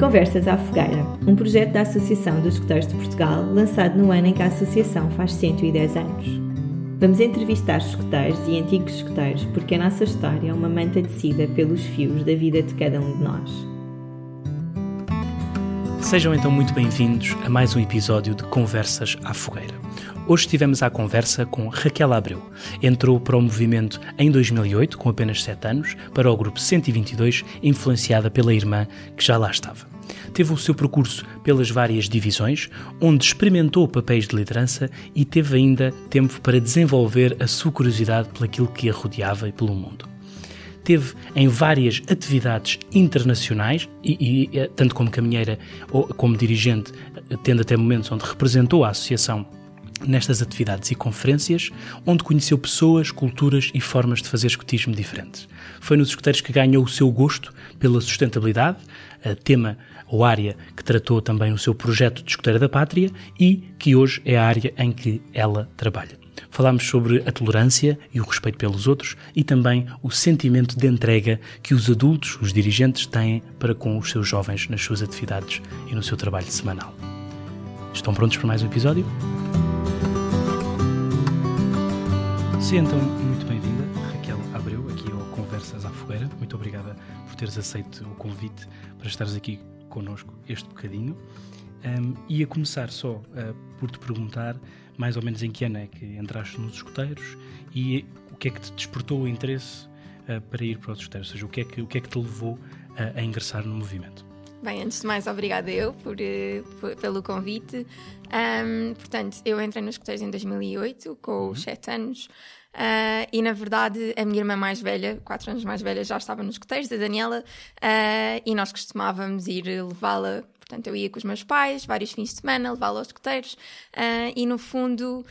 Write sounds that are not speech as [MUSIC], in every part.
Conversas à Fogueira, um projeto da Associação dos Escuteiros de Portugal, lançado no ano em que a associação faz 110 anos. Vamos entrevistar escuteiros e antigos escuteiros porque a nossa história é uma manta tecida pelos fios da vida de cada um de nós. Sejam então muito bem-vindos a mais um episódio de Conversas à Fogueira. Hoje estivemos à conversa com Raquel Abreu. Entrou para o movimento em 2008, com apenas 7 anos, para o grupo 122, influenciada pela irmã que já lá estava. Teve o seu percurso pelas várias divisões, onde experimentou papéis de liderança e teve ainda tempo para desenvolver a sua curiosidade pelaquilo que a rodeava e pelo mundo teve em várias atividades internacionais, e, e, eh, tanto como caminheira ou como dirigente, eh, tendo até momentos onde representou a associação nestas atividades e conferências, onde conheceu pessoas, culturas e formas de fazer escotismo diferentes. Foi nos escuteiros que ganhou o seu gosto pela sustentabilidade, tema ou área que tratou também o seu projeto de escoteira da pátria e que hoje é a área em que ela trabalha. Falámos sobre a tolerância e o respeito pelos outros e também o sentimento de entrega que os adultos, os dirigentes, têm para com os seus jovens nas suas atividades e no seu trabalho semanal. Estão prontos para mais um episódio? Seja então muito bem-vinda, Raquel Abreu, aqui ao Conversas à Fogueira. Muito obrigada por teres aceito o convite para estares aqui connosco este bocadinho. Um, e a começar só uh, por te perguntar mais ou menos em que ano é que entraste nos escuteiros e o que é que te despertou o interesse uh, para ir para os escuteiros, ou seja, o que é que, o que, é que te levou uh, a ingressar no movimento? Bem, antes de mais, obrigada eu por, por pelo convite. Um, portanto, eu entrei nos escuteiros em 2008, com os 7 uhum. anos. Uh, e na verdade, a minha irmã mais velha, 4 anos mais velha, já estava nos escuteiros, a Daniela, uh, e nós costumávamos ir levá-la. Portanto, eu ia com os meus pais, vários fins de semana, levá-la aos escuteiros, uh, e no fundo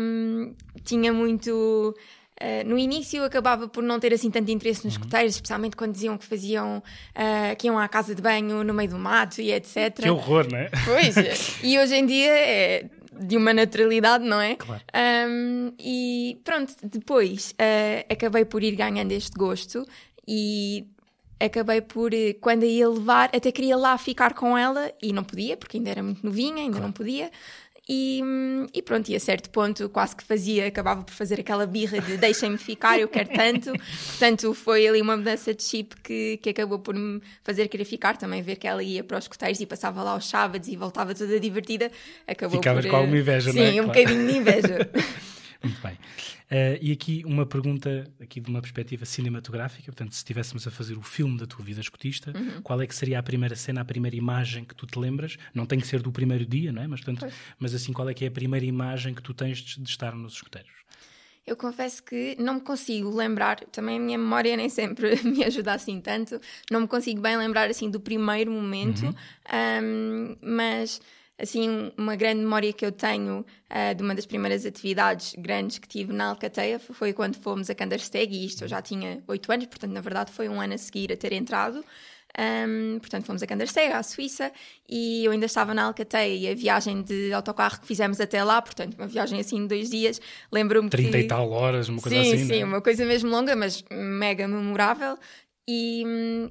um, tinha muito. Uh, no início acabava por não ter assim tanto interesse nos uhum. escuteiros, especialmente quando diziam que faziam uh, que iam à casa de banho no meio do mato e etc. Que horror, não é? Pois, e hoje em dia é de uma naturalidade, não é? Claro. Um, e pronto, depois uh, acabei por ir ganhando este gosto e acabei por, eh, quando ia levar, até queria lá ficar com ela e não podia, porque ainda era muito novinha, ainda claro. não podia. E, e, pronto, e a certo ponto quase que fazia, acabava por fazer aquela birra de deixem-me ficar, eu quero tanto. [LAUGHS] Portanto, foi ali uma mudança de chip que, que acabou por me fazer querer ficar. Também ver que ela ia para os coteiros e passava lá aos sábados e voltava toda divertida. Acabou por, com alguma inveja, sim, não é? Sim, um claro. bocadinho de inveja. [LAUGHS] Muito bem. Uh, e aqui uma pergunta aqui de uma perspectiva cinematográfica, portanto, se estivéssemos a fazer o filme da tua vida escutista, uhum. qual é que seria a primeira cena, a primeira imagem que tu te lembras? Não tem que ser do primeiro dia, não é? Mas, portanto, mas assim, qual é que é a primeira imagem que tu tens de, de estar nos escuteiros? Eu confesso que não me consigo lembrar, também a minha memória nem sempre [LAUGHS] me ajuda assim tanto, não me consigo bem lembrar assim do primeiro momento, uhum. um, mas assim, uma grande memória que eu tenho uh, de uma das primeiras atividades grandes que tive na Alcateia foi quando fomos a Kandersteg, e isto eu já tinha oito anos, portanto, na verdade, foi um ano a seguir a ter entrado. Um, portanto, fomos a Kandersteg, à Suíça, e eu ainda estava na Alcateia e a viagem de autocarro que fizemos até lá, portanto, uma viagem assim de dois dias, lembro-me que... 30 e tal horas, uma coisa sim, assim, Sim, né? uma coisa mesmo longa, mas mega memorável. E,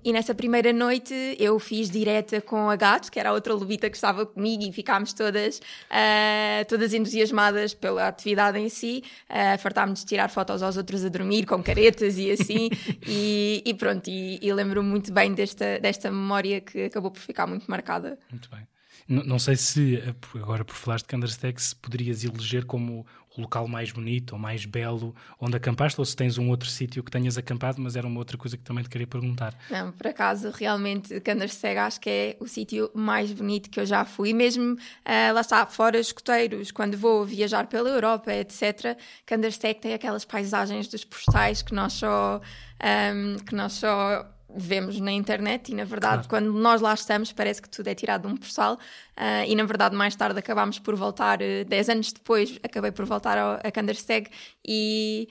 e, nessa primeira noite eu fiz direta com a Gato, que era a outra lobita que estava comigo, e ficámos todas, uh, todas entusiasmadas pela atividade em si. Uh, Fartámos de tirar fotos aos outros a dormir, com caretas e assim. [LAUGHS] e, e, pronto, e, e lembro-me muito bem desta, desta memória que acabou por ficar muito marcada. Muito bem. Não, não sei se, eh, agora por falares de Candersteg, se poderias eleger como o local mais bonito ou mais belo onde acampaste, ou se tens um outro sítio que tenhas acampado, mas era uma outra coisa que também te queria perguntar. Não, por acaso, realmente, Candersteg acho que é o sítio mais bonito que eu já fui, mesmo uh, lá está, fora escoteiros, quando vou viajar pela Europa, etc. Candersteg tem aquelas paisagens dos postais que nós só, um, ehm, que nós só vemos na internet e na verdade claro. quando nós lá estamos parece que tudo é tirado de um postal uh, e na verdade mais tarde acabámos por voltar, uh, 10 anos depois acabei por voltar ao, a Kandersteg e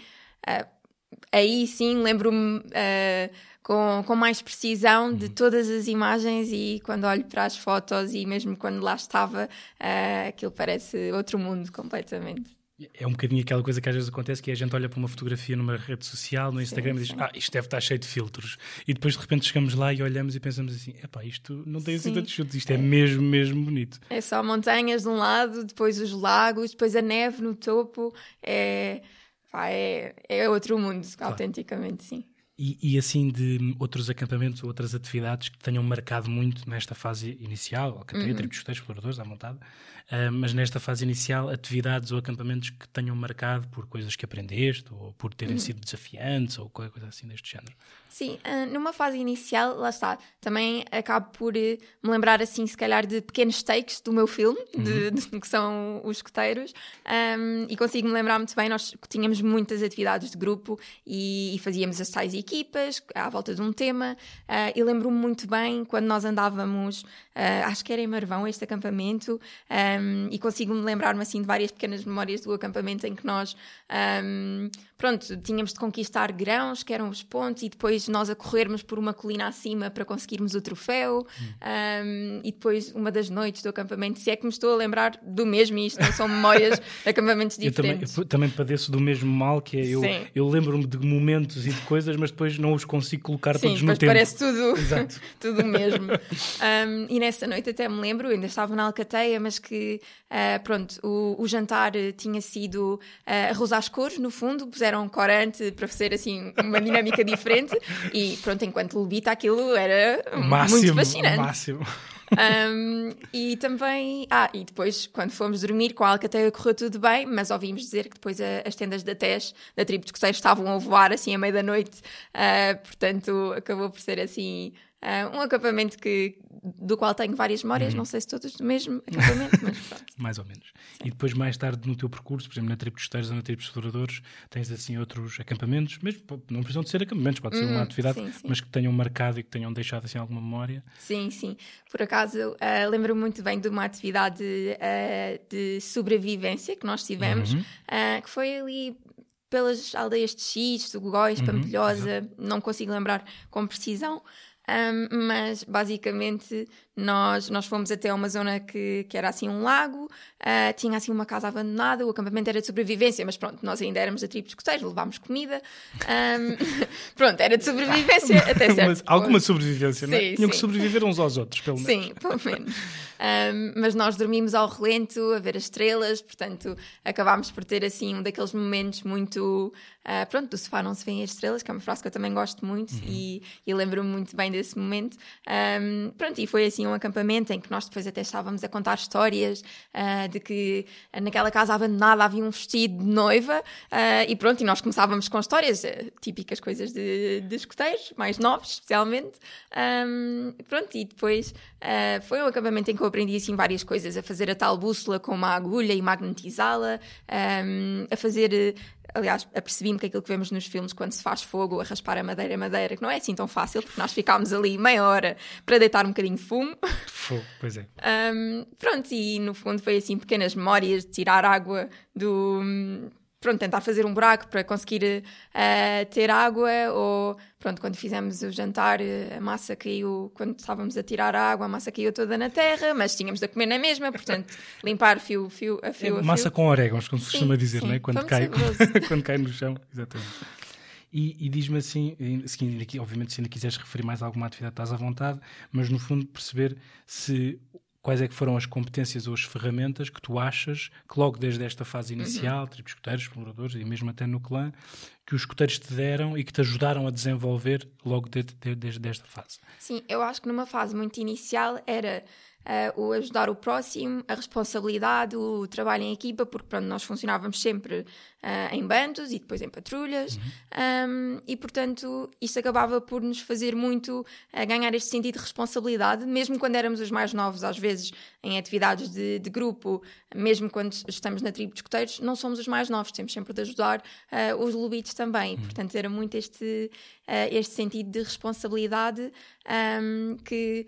uh, aí sim lembro-me com, com mais precisão de uhum. todas as imagens e quando olho para as fotos e mesmo quando lá estava aquilo parece outro mundo completamente. É um bocadinho aquela coisa que às vezes acontece que a gente olha para uma fotografia numa rede social, no Instagram, sim, e diz: sim. Ah, isto deve estar cheio de filtros. E depois de repente chegamos lá e olhamos e pensamos assim: epá, isto não tem assim tantos filtros, isto é, é mesmo, mesmo bonito. É só montanhas de um lado, depois os lagos, depois a neve no topo. É, pá, é, é outro mundo, claro. autenticamente, sim. E, e, assim de outros acampamentos ou outras atividades que tenham marcado muito nesta fase inicial, acampei uhum. tribos costeiros, exploradores, à vontade, mas nesta fase inicial, atividades ou acampamentos que tenham marcado por coisas que aprendeste ou por terem uhum. sido desafiantes ou qualquer coisa assim deste género. Sim, uh, numa fase inicial, lá está, também acabo por uh, me lembrar assim, se calhar, de pequenos takes do meu filme, uhum. de, de, que são os escoteiros, um, e consigo me lembrar muito bem, nós tínhamos muitas atividades de grupo e, e fazíamos as tais equipas à volta de um tema, uh, e lembro-me muito bem quando nós andávamos, acho que era em Marvão este acampamento, um, e consigo me lembrar-me assim de várias pequenas memórias do acampamento em que nós, um, pronto, tínhamos de conquistar grãos, que eram os pontos, e depois nós a corrermos por uma colina acima para conseguirmos o troféu, hum. um, e depois uma das noites do acampamento, se é que me estou a lembrar do mesmo, isto não são memórias [LAUGHS] de acampamentos diferentes. Eu também, eu também padeço do mesmo mal, que é eu, eu lembro-me de momentos e de coisas, mas depois não os consigo colocar Sim, todos no tempo. parece tudo, [LAUGHS] tudo mesmo. E nessa noite até me lembro, ainda estava na Alcateia, mas que, uh, pronto, o, o, jantar tinha sido uh, arroz às cores, no fundo, puseram corante para fazer assim uma dinâmica diferente e pronto, enquanto levita aquilo era máximo, muito fascinante. Máximo. Um, e também, ah, e depois quando fomos dormir com a Alcateia correu tudo bem, mas ouvimos dizer que depois a, as tendas da TES, da tribo de escocês, estavam a voar assim à meia da noite, uh, portanto acabou por ser assim um acampamento que, do qual tenho várias memórias, uhum. não sei se todas do mesmo acampamento, mas [LAUGHS] pronto. mais ou menos. Sim. E depois, mais tarde no teu percurso, por exemplo, na Tribo de Esteiros ou na Tribo de Exploradores, tens assim outros acampamentos, mesmo não precisam de ser acampamentos, pode ser uma uhum, atividade, sim, sim. mas que tenham marcado e que tenham deixado assim alguma memória. Sim, sim. Por acaso, uh, lembro muito bem de uma atividade uh, de sobrevivência que nós tivemos, uhum. que foi ali pelas aldeias de X, do Góis, uhum, Pampilhosa, não consigo lembrar com precisão. Um, mas basicamente nós, nós fomos até uma zona que, que era assim um lago, uh, tinha assim uma casa abandonada, o acampamento era de sobrevivência, mas pronto, nós ainda éramos a tribo de escoteiros, levámos comida. Um, [LAUGHS] pronto, era de sobrevivência até certo. [LAUGHS] alguma sobrevivência, não é? Tinham que sobreviver uns aos outros, pelo menos. Sim, pelo menos. Um, [LAUGHS] mas nós dormimos ao relento, a ver as estrelas, portanto acabámos por ter assim um daqueles momentos muito. Uh, pronto, do sofá não se vêem as estrelas, que é uma frase que eu também gosto muito uhum. e, e lembro-me muito bem desse momento. Um, pronto, e foi assim um acampamento em que nós depois até estávamos a contar histórias uh, de que naquela casa abandonada havia um vestido de noiva uh, e pronto, e nós começávamos com histórias, típicas coisas de, de escoteiros, mais novos especialmente. Um, pronto, e depois foi um acampamento em que eu aprendi assim várias coisas, a fazer a tal bússola com uma agulha e magnetizá-la, um, a fazer aliás, apercebi-me que aquilo que vemos nos filmes quando se faz fogo, a raspar a madeira, a madeira, que não é assim tão fácil, porque nós ficámos ali meia hora para deitar um bocadinho de fumo. Fogo, pois é. [LAUGHS] Um, pronto, e no fundo foi assim pequenas memórias de tirar água do pronto, tentar fazer um buraco para conseguir uh, ter água, ou pronto, quando fizemos o jantar, a massa caiu, quando estávamos a tirar a água, a massa caiu toda na terra, mas tínhamos de comer na mesma, portanto, [LAUGHS] limpar fio, fio a fio. É, a massa fio. com orégãos, como se costuma dizer, sim. Né? quando, cai, [LAUGHS] quando cai no chão, exatamente. E, e diz-me assim, assim aqui, obviamente, se ainda quiseres referir mais alguma atividade, estás à vontade, mas no fundo perceber se quais é que foram as competências ou as ferramentas que tu achas que logo desde esta fase inicial, tipo escuteiros, exploradores e mesmo até no clã, que os escuteiros te deram e que te ajudaram a desenvolver logo desde, desde esta fase? Sim, eu acho que numa fase muito inicial era uh, o ajudar o próximo, a responsabilidade, o trabalho em equipa, porque pronto, nós funcionávamos sempre uh, em bandos e depois em patrulhas, uhum. um, e portanto isto acabava por nos fazer muito uh, ganhar este sentido de responsabilidade, mesmo quando éramos os mais novos, às vezes em atividades de, de grupo, mesmo quando estamos na tribo de escoteiros, não somos os mais novos, temos sempre de ajudar os lubitos também, uhum. portanto era muito este, este sentido de responsabilidade um, que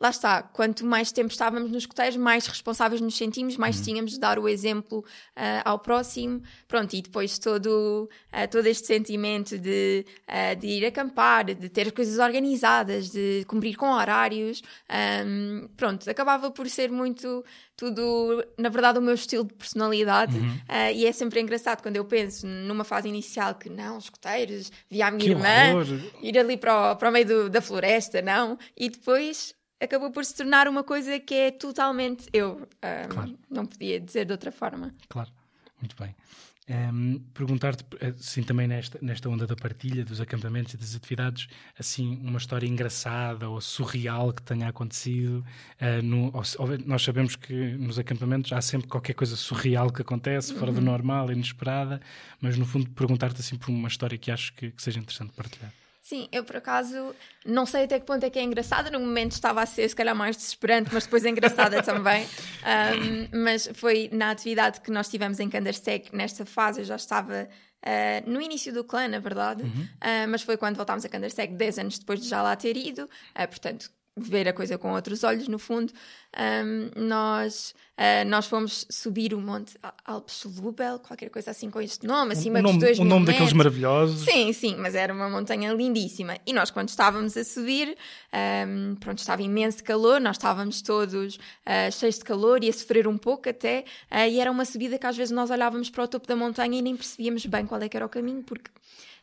lá está, quanto mais tempo estávamos nos escuteiros, mais responsáveis nos sentimos, mais Uhum. tínhamos de dar o exemplo ah, ao próximo. Pronto, e depois todo, ah, todo este sentimento de, ah, de ir acampar, de ter as coisas organizadas, de cumprir com horários, ahm, pronto, acabava por ser muito tudo, na verdade, o meu estilo de personalidade. Uhum. E é sempre engraçado quando eu penso numa fase inicial que não, escuteiros, via a minha Que irmã horror! ir ali para o, para o meio do- da floresta, não? E depois acabou por se tornar uma coisa que é totalmente eu. Ahm, Claro. Não podia dizer de outra forma. Claro, muito bem. Ehm, Perguntar-te, assim, também nesta, nesta onda da partilha, dos acampamentos e das atividades, assim, uma história engraçada ou surreal que tenha acontecido. eh, no- ou nós sabemos que nos acampamentos há sempre qualquer coisa surreal que acontece, fora do normal, inesperada, mas no fundo perguntar-te assim por uma história que acho que, que seja interessante partilhar. Sim, eu por acaso não sei até que ponto é que é engraçada. No momento estava a ser, se calhar, mais desesperante, mas depois engraçada [LAUGHS] também. Ahm, mas foi na atividade que nós tivemos em Candarsteg, nesta fase eu já estava. ah, no início do clã, na verdade, Ah, mas foi quando voltámos a Candarsteg 10 anos depois de já lá ter ido, Ah, portanto, ver a coisa com outros olhos, no fundo. Ahm, nós, ah, nós fomos subir o Monte Alpschlubel, qualquer coisa assim com este nome, acima dos nome, dois o nome daqueles maravilhosos. Sim, sim, mas era uma montanha lindíssima. E nós, quando estávamos a subir, pronto, estava imenso calor, nós estávamos todos ah, cheios de calor e a sofrer um pouco até. ah, e era uma subida que às vezes nós olhávamos para o topo da montanha e nem percebíamos bem qual é que era o caminho, porque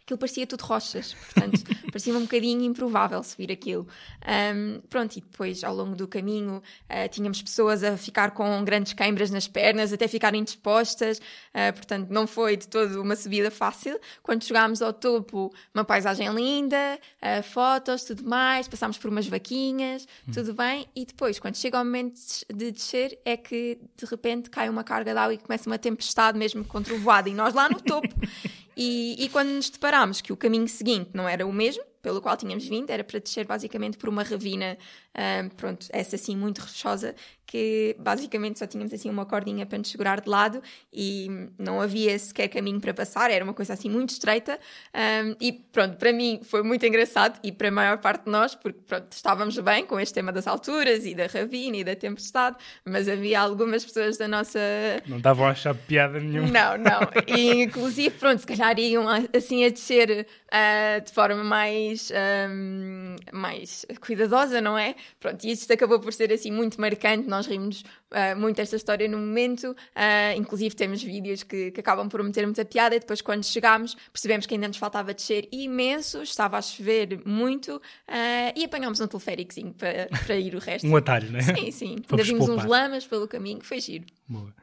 aquilo parecia tudo rochas, portanto, [LAUGHS] parecia um bocadinho improvável subir aquilo. Ahm, pronto, e depois, ao longo do caminho, ah, tínhamos pessoas a ficar com grandes câimbras nas pernas, até ficarem dispostas, ah, portanto, não foi de todo uma subida fácil. Quando chegámos ao topo, uma paisagem linda, ah, fotos, tudo mais, passámos por umas vaquinhas, tudo bem, e depois, quando chega o momento de descer, é que de repente cai uma carga de água e começa uma tempestade mesmo com trovoada, e nós lá no topo. [LAUGHS] E, e quando nos deparámos que o caminho seguinte não era o mesmo, pelo qual tínhamos vindo, era para descer basicamente por uma ravina, ah, pronto, essa assim muito rochosa, que basicamente só tínhamos assim uma cordinha para nos segurar de lado e não havia sequer caminho para passar, era uma coisa assim muito estreita. ah, e pronto, para mim foi muito engraçado e para a maior parte de nós, porque pronto, estávamos bem com este tema das alturas e da ravina e da tempestade, mas havia algumas pessoas da nossa Não davam a achar piada nenhuma. não, não. E, inclusive, pronto, se calhar iam a- assim a descer ah, de forma mais, ahm, mais cuidadosa, não é? Pronto, e isto acabou por ser assim muito marcante. Nós rimos ah, muito esta história no momento. Ah, inclusive, temos vídeos que, que acabam por meter muita piada. E depois, quando chegámos, percebemos que ainda nos faltava descer imenso, estava a chover muito ah, e apanhámos um teleféricozinho para, para ir o resto. Um atalho, não é? Sim, sim. Ainda Para vimos uns lamas pelo caminho, foi giro. Boa.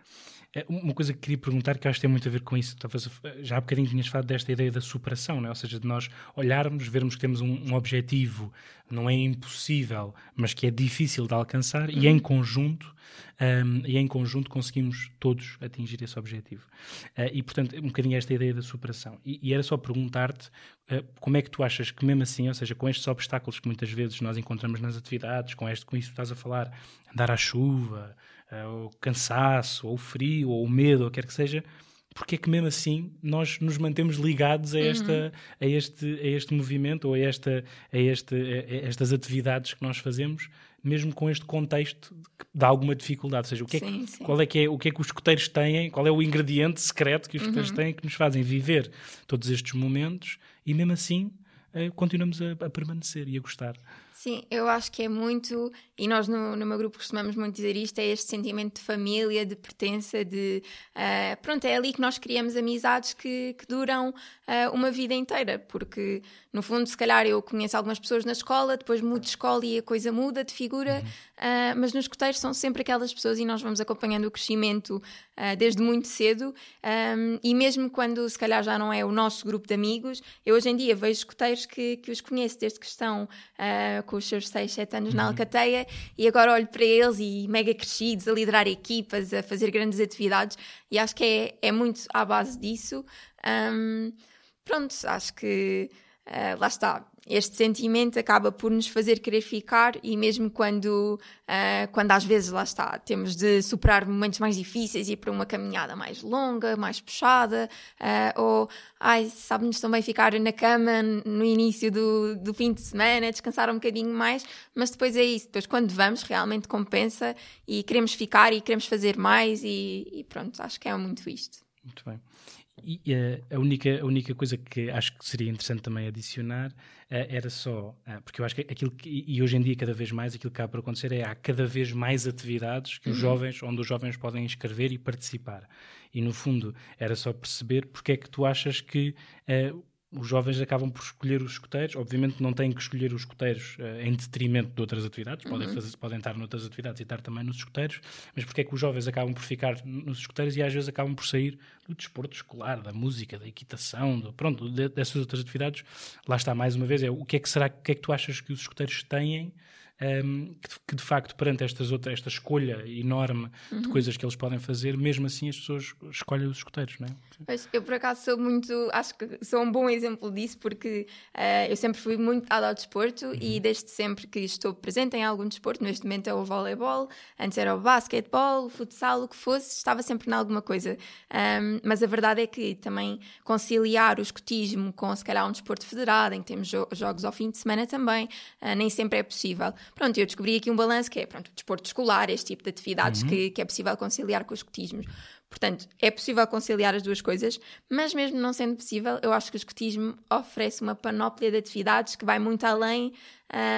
É, Uma coisa que queria perguntar, que acho que tem muito a ver com isso, talvez já há bocadinho tinhas falado desta ideia da superação, não é? ou seja, de nós olharmos, vermos que temos um, um objetivo, não é impossível, mas que é difícil de alcançar, e em conjunto, hum, e em conjunto conseguimos todos atingir esse objetivo. Ah, e portanto, um bocadinho esta ideia da superação. E, e era só perguntar-te ah, como é que tu achas que mesmo assim, ou seja, com estes obstáculos que muitas vezes nós encontramos nas atividades, com, este, com isso que estás a falar, andar à chuva, ah, o cansaço, ou o frio, ou o medo, ou quer que seja, porque é que mesmo assim nós nos mantemos ligados a, esta, a, este, a este movimento ou a, esta, a, este, a estas atividades que nós fazemos, mesmo com este contexto que dá alguma dificuldade? Ou seja, o que, é que- Sim, sim. Qual é que é, o que é que os escuteiros têm, qual é o ingrediente secreto que os escuteiros têm que nos fazem viver todos estes momentos e mesmo assim eh, continuamos a, a permanecer e a gostar. Sim, eu acho que é muito, e nós no, no meu grupo costumamos muito dizer isto, é este sentimento de família, de pertença, de ah, pronto, é ali que nós criamos amizades que, que duram ah, uma vida inteira, porque no fundo, se calhar eu conheço algumas pessoas na escola, depois mudo de escola e a coisa muda de figura, ah, mas nos escuteiros são sempre aquelas pessoas e nós vamos acompanhando o crescimento desde muito cedo, ahm, e mesmo quando se calhar já não é o nosso grupo de amigos, eu hoje em dia vejo escuteiros que, que os conheço desde que estão com os seus 6, 7 anos na Alcateia e agora olho para eles e mega crescidos, a liderar equipas, a fazer grandes atividades e acho que é, é muito à base disso. Ahm, pronto, acho que uh, lá está, este sentimento acaba por nos fazer querer ficar e mesmo quando, uh, quando às vezes lá está, temos de superar momentos mais difíceis e ir para uma caminhada mais longa, mais puxada, uh, ou ai, sabe-nos também ficar na cama no início do, do fim de semana, descansar um bocadinho mais, mas depois é isso, depois quando vamos realmente compensa e queremos ficar e queremos fazer mais e, e pronto, acho que é muito isto. Muito bem. E uh, a, única, a única coisa que acho que seria interessante também adicionar uh, era só, uh, porque eu acho que aquilo que, e hoje em dia cada vez mais aquilo que acaba por acontecer é há cada vez mais atividades que uhum. os jovens, onde os jovens podem inscrever e participar. E no fundo era só perceber porque é que tu achas que os jovens acabam por escolher os escuteiros. Obviamente não têm que escolher os escuteiros uh, em detrimento de outras atividades, podem, uhum. fazer, podem estar noutras atividades e estar também nos escuteiros, mas porque é que os jovens acabam por ficar nos escuteiros e às vezes acabam por sair do desporto escolar, da música, da equitação, do, pronto, de, dessas outras atividades. Lá está, mais uma vez, é o que é que será, o que é que tu achas que os escuteiros têm um, que, que, de facto, perante estas outras, esta escolha enorme uhum. de coisas que eles podem fazer, mesmo assim as pessoas escolhem os escuteiros, não é? Mas eu, por acaso, sou muito, acho que sou um bom exemplo disso, porque uh, eu sempre fui muito dada ao desporto uhum. e desde sempre que estou presente em algum desporto, neste momento é o voleibol, antes era o basquetebol, o futsal, o que fosse, estava sempre em alguma coisa. Um, mas a verdade é que também conciliar o escotismo com, se calhar, um desporto federado, em que temos jo jogos ao fim de semana também, uh, nem sempre é possível. Pronto, eu descobri aqui um balanço que é pronto, desporto escolar, este tipo de atividades uhum. que, que é possível conciliar com os escotismos. Portanto, é possível conciliar as duas coisas, mas mesmo não sendo possível, eu acho que o escotismo oferece uma panóplia de atividades que vai muito além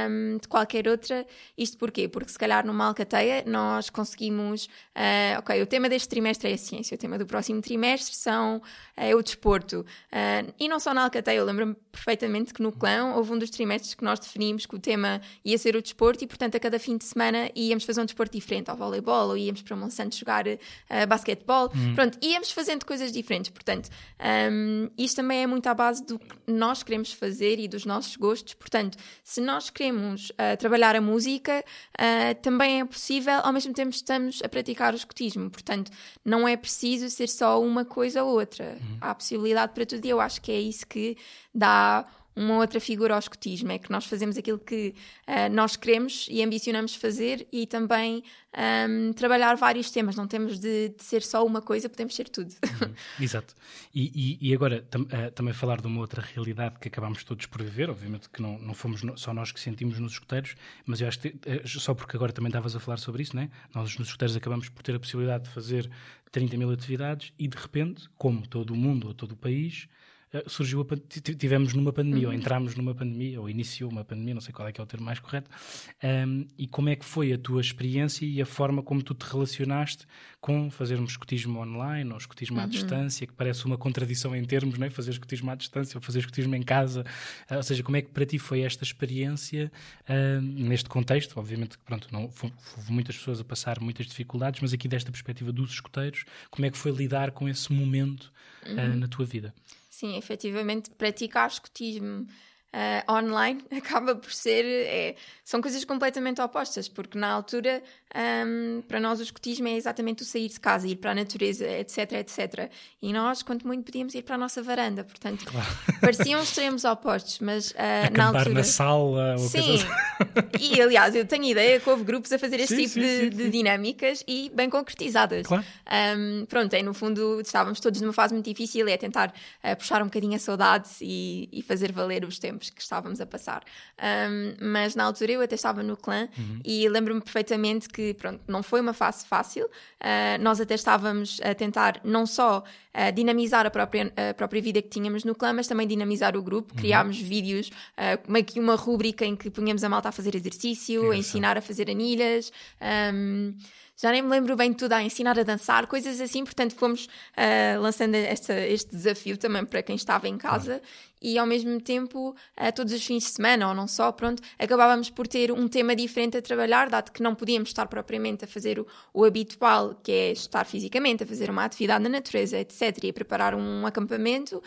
um, de qualquer outra. Isto porquê? Porque se calhar numa alcateia nós conseguimos. Uh, ok, o tema deste trimestre é a ciência, o tema do próximo trimestre são, é o desporto. Uh, e não só na alcateia, eu lembro-me perfeitamente que no clã houve um dos trimestres que nós definimos que o tema ia ser o desporto e, portanto, a cada fim de semana íamos fazer um desporto diferente, ao voleibol, ou íamos para Monsanto jogar uh, basquetebol. Uhum. Pronto, íamos fazendo coisas diferentes. Portanto, um, isto também é muito à base do que nós queremos fazer e dos nossos gostos. Portanto, se nós queremos uh, trabalhar a música, uh, também é possível, ao mesmo tempo estamos a praticar o escotismo. Portanto, não é preciso ser só uma coisa ou outra. Uhum. Há possibilidade para tudo e eu acho que é isso que dá uma outra figura ao escotismo, é que nós fazemos aquilo que uh, nós queremos e ambicionamos fazer e também um, trabalhar vários temas, não temos de, de, ser só uma coisa, podemos ser tudo. Uhum, exato. E, e, e agora tam, uh, também falar de uma outra realidade que acabamos todos por viver, obviamente que não, não fomos no, só nós que sentimos nos escuteiros, mas eu acho que, uh, só porque agora também estavas a falar sobre isso, né? nós nos escuteiros acabamos por ter a possibilidade de fazer 30 mil atividades e de repente, como todo o mundo ou todo o país, surgiu a, tivemos numa pandemia, uhum. ou entramos numa pandemia, ou iniciou uma pandemia, não sei qual é que é o termo mais correto, um, e como é que foi a tua experiência e a forma como tu te relacionaste com fazermos escotismo online ou escotismo uhum. à distância, que parece uma contradição em termos, não é? fazer escotismo à distância ou fazer escotismo em casa, uh, ou seja, como é que para ti foi esta experiência uh, neste contexto? Obviamente, pronto, não, houve muitas pessoas a passar muitas dificuldades, mas aqui desta perspectiva dos escoteiros, como é que foi lidar com esse momento uh, uhum. na tua vida? Sim, efetivamente, praticar escotismo uh, online [LAUGHS] acaba por ser. É, são coisas completamente opostas, porque na altura, um, para nós, o escotismo é exatamente o sair de casa, ir para a natureza, etc, etc. E nós, quanto muito, podíamos ir para a nossa varanda. Portanto, claro. [LAUGHS] pareciam extremos opostos, mas uh, na altura. na sala. Sim. Assim. [LAUGHS] e aliás, eu tenho ideia que houve grupos a fazer este sim, tipo sim, de, sim, de, dinâmicas e bem concretizadas. Claro. Um, pronto, é no fundo, estávamos todos numa fase muito difícil, é tentar uh, puxar um bocadinho a saudade e, e fazer valer os tempos que estávamos a passar. Um, mas na altura eu até estava no clã uhum. e lembro-me perfeitamente que, pronto, não foi uma fase fácil. Uh, nós até estávamos a tentar não só uh, dinamizar a própria, a própria vida que tínhamos no clã, mas também dinamizar o grupo. Uhum. Criámos vídeos, uh, meio que uma rúbrica em que punhamos a malta a fazer exercício, a ensinar a fazer anilhas. Um, já nem me lembro bem de tudo, a ensinar a dançar, coisas assim, portanto fomos uh, lançando esta, este desafio também para quem estava em casa e ao mesmo tempo, uh, todos os fins de semana, ou não só, pronto, acabávamos por ter um tema diferente a trabalhar, dado que não podíamos estar propriamente a fazer o, o habitual, que é estar fisicamente, a fazer uma atividade na natureza, etc., e a preparar um acampamento, uh,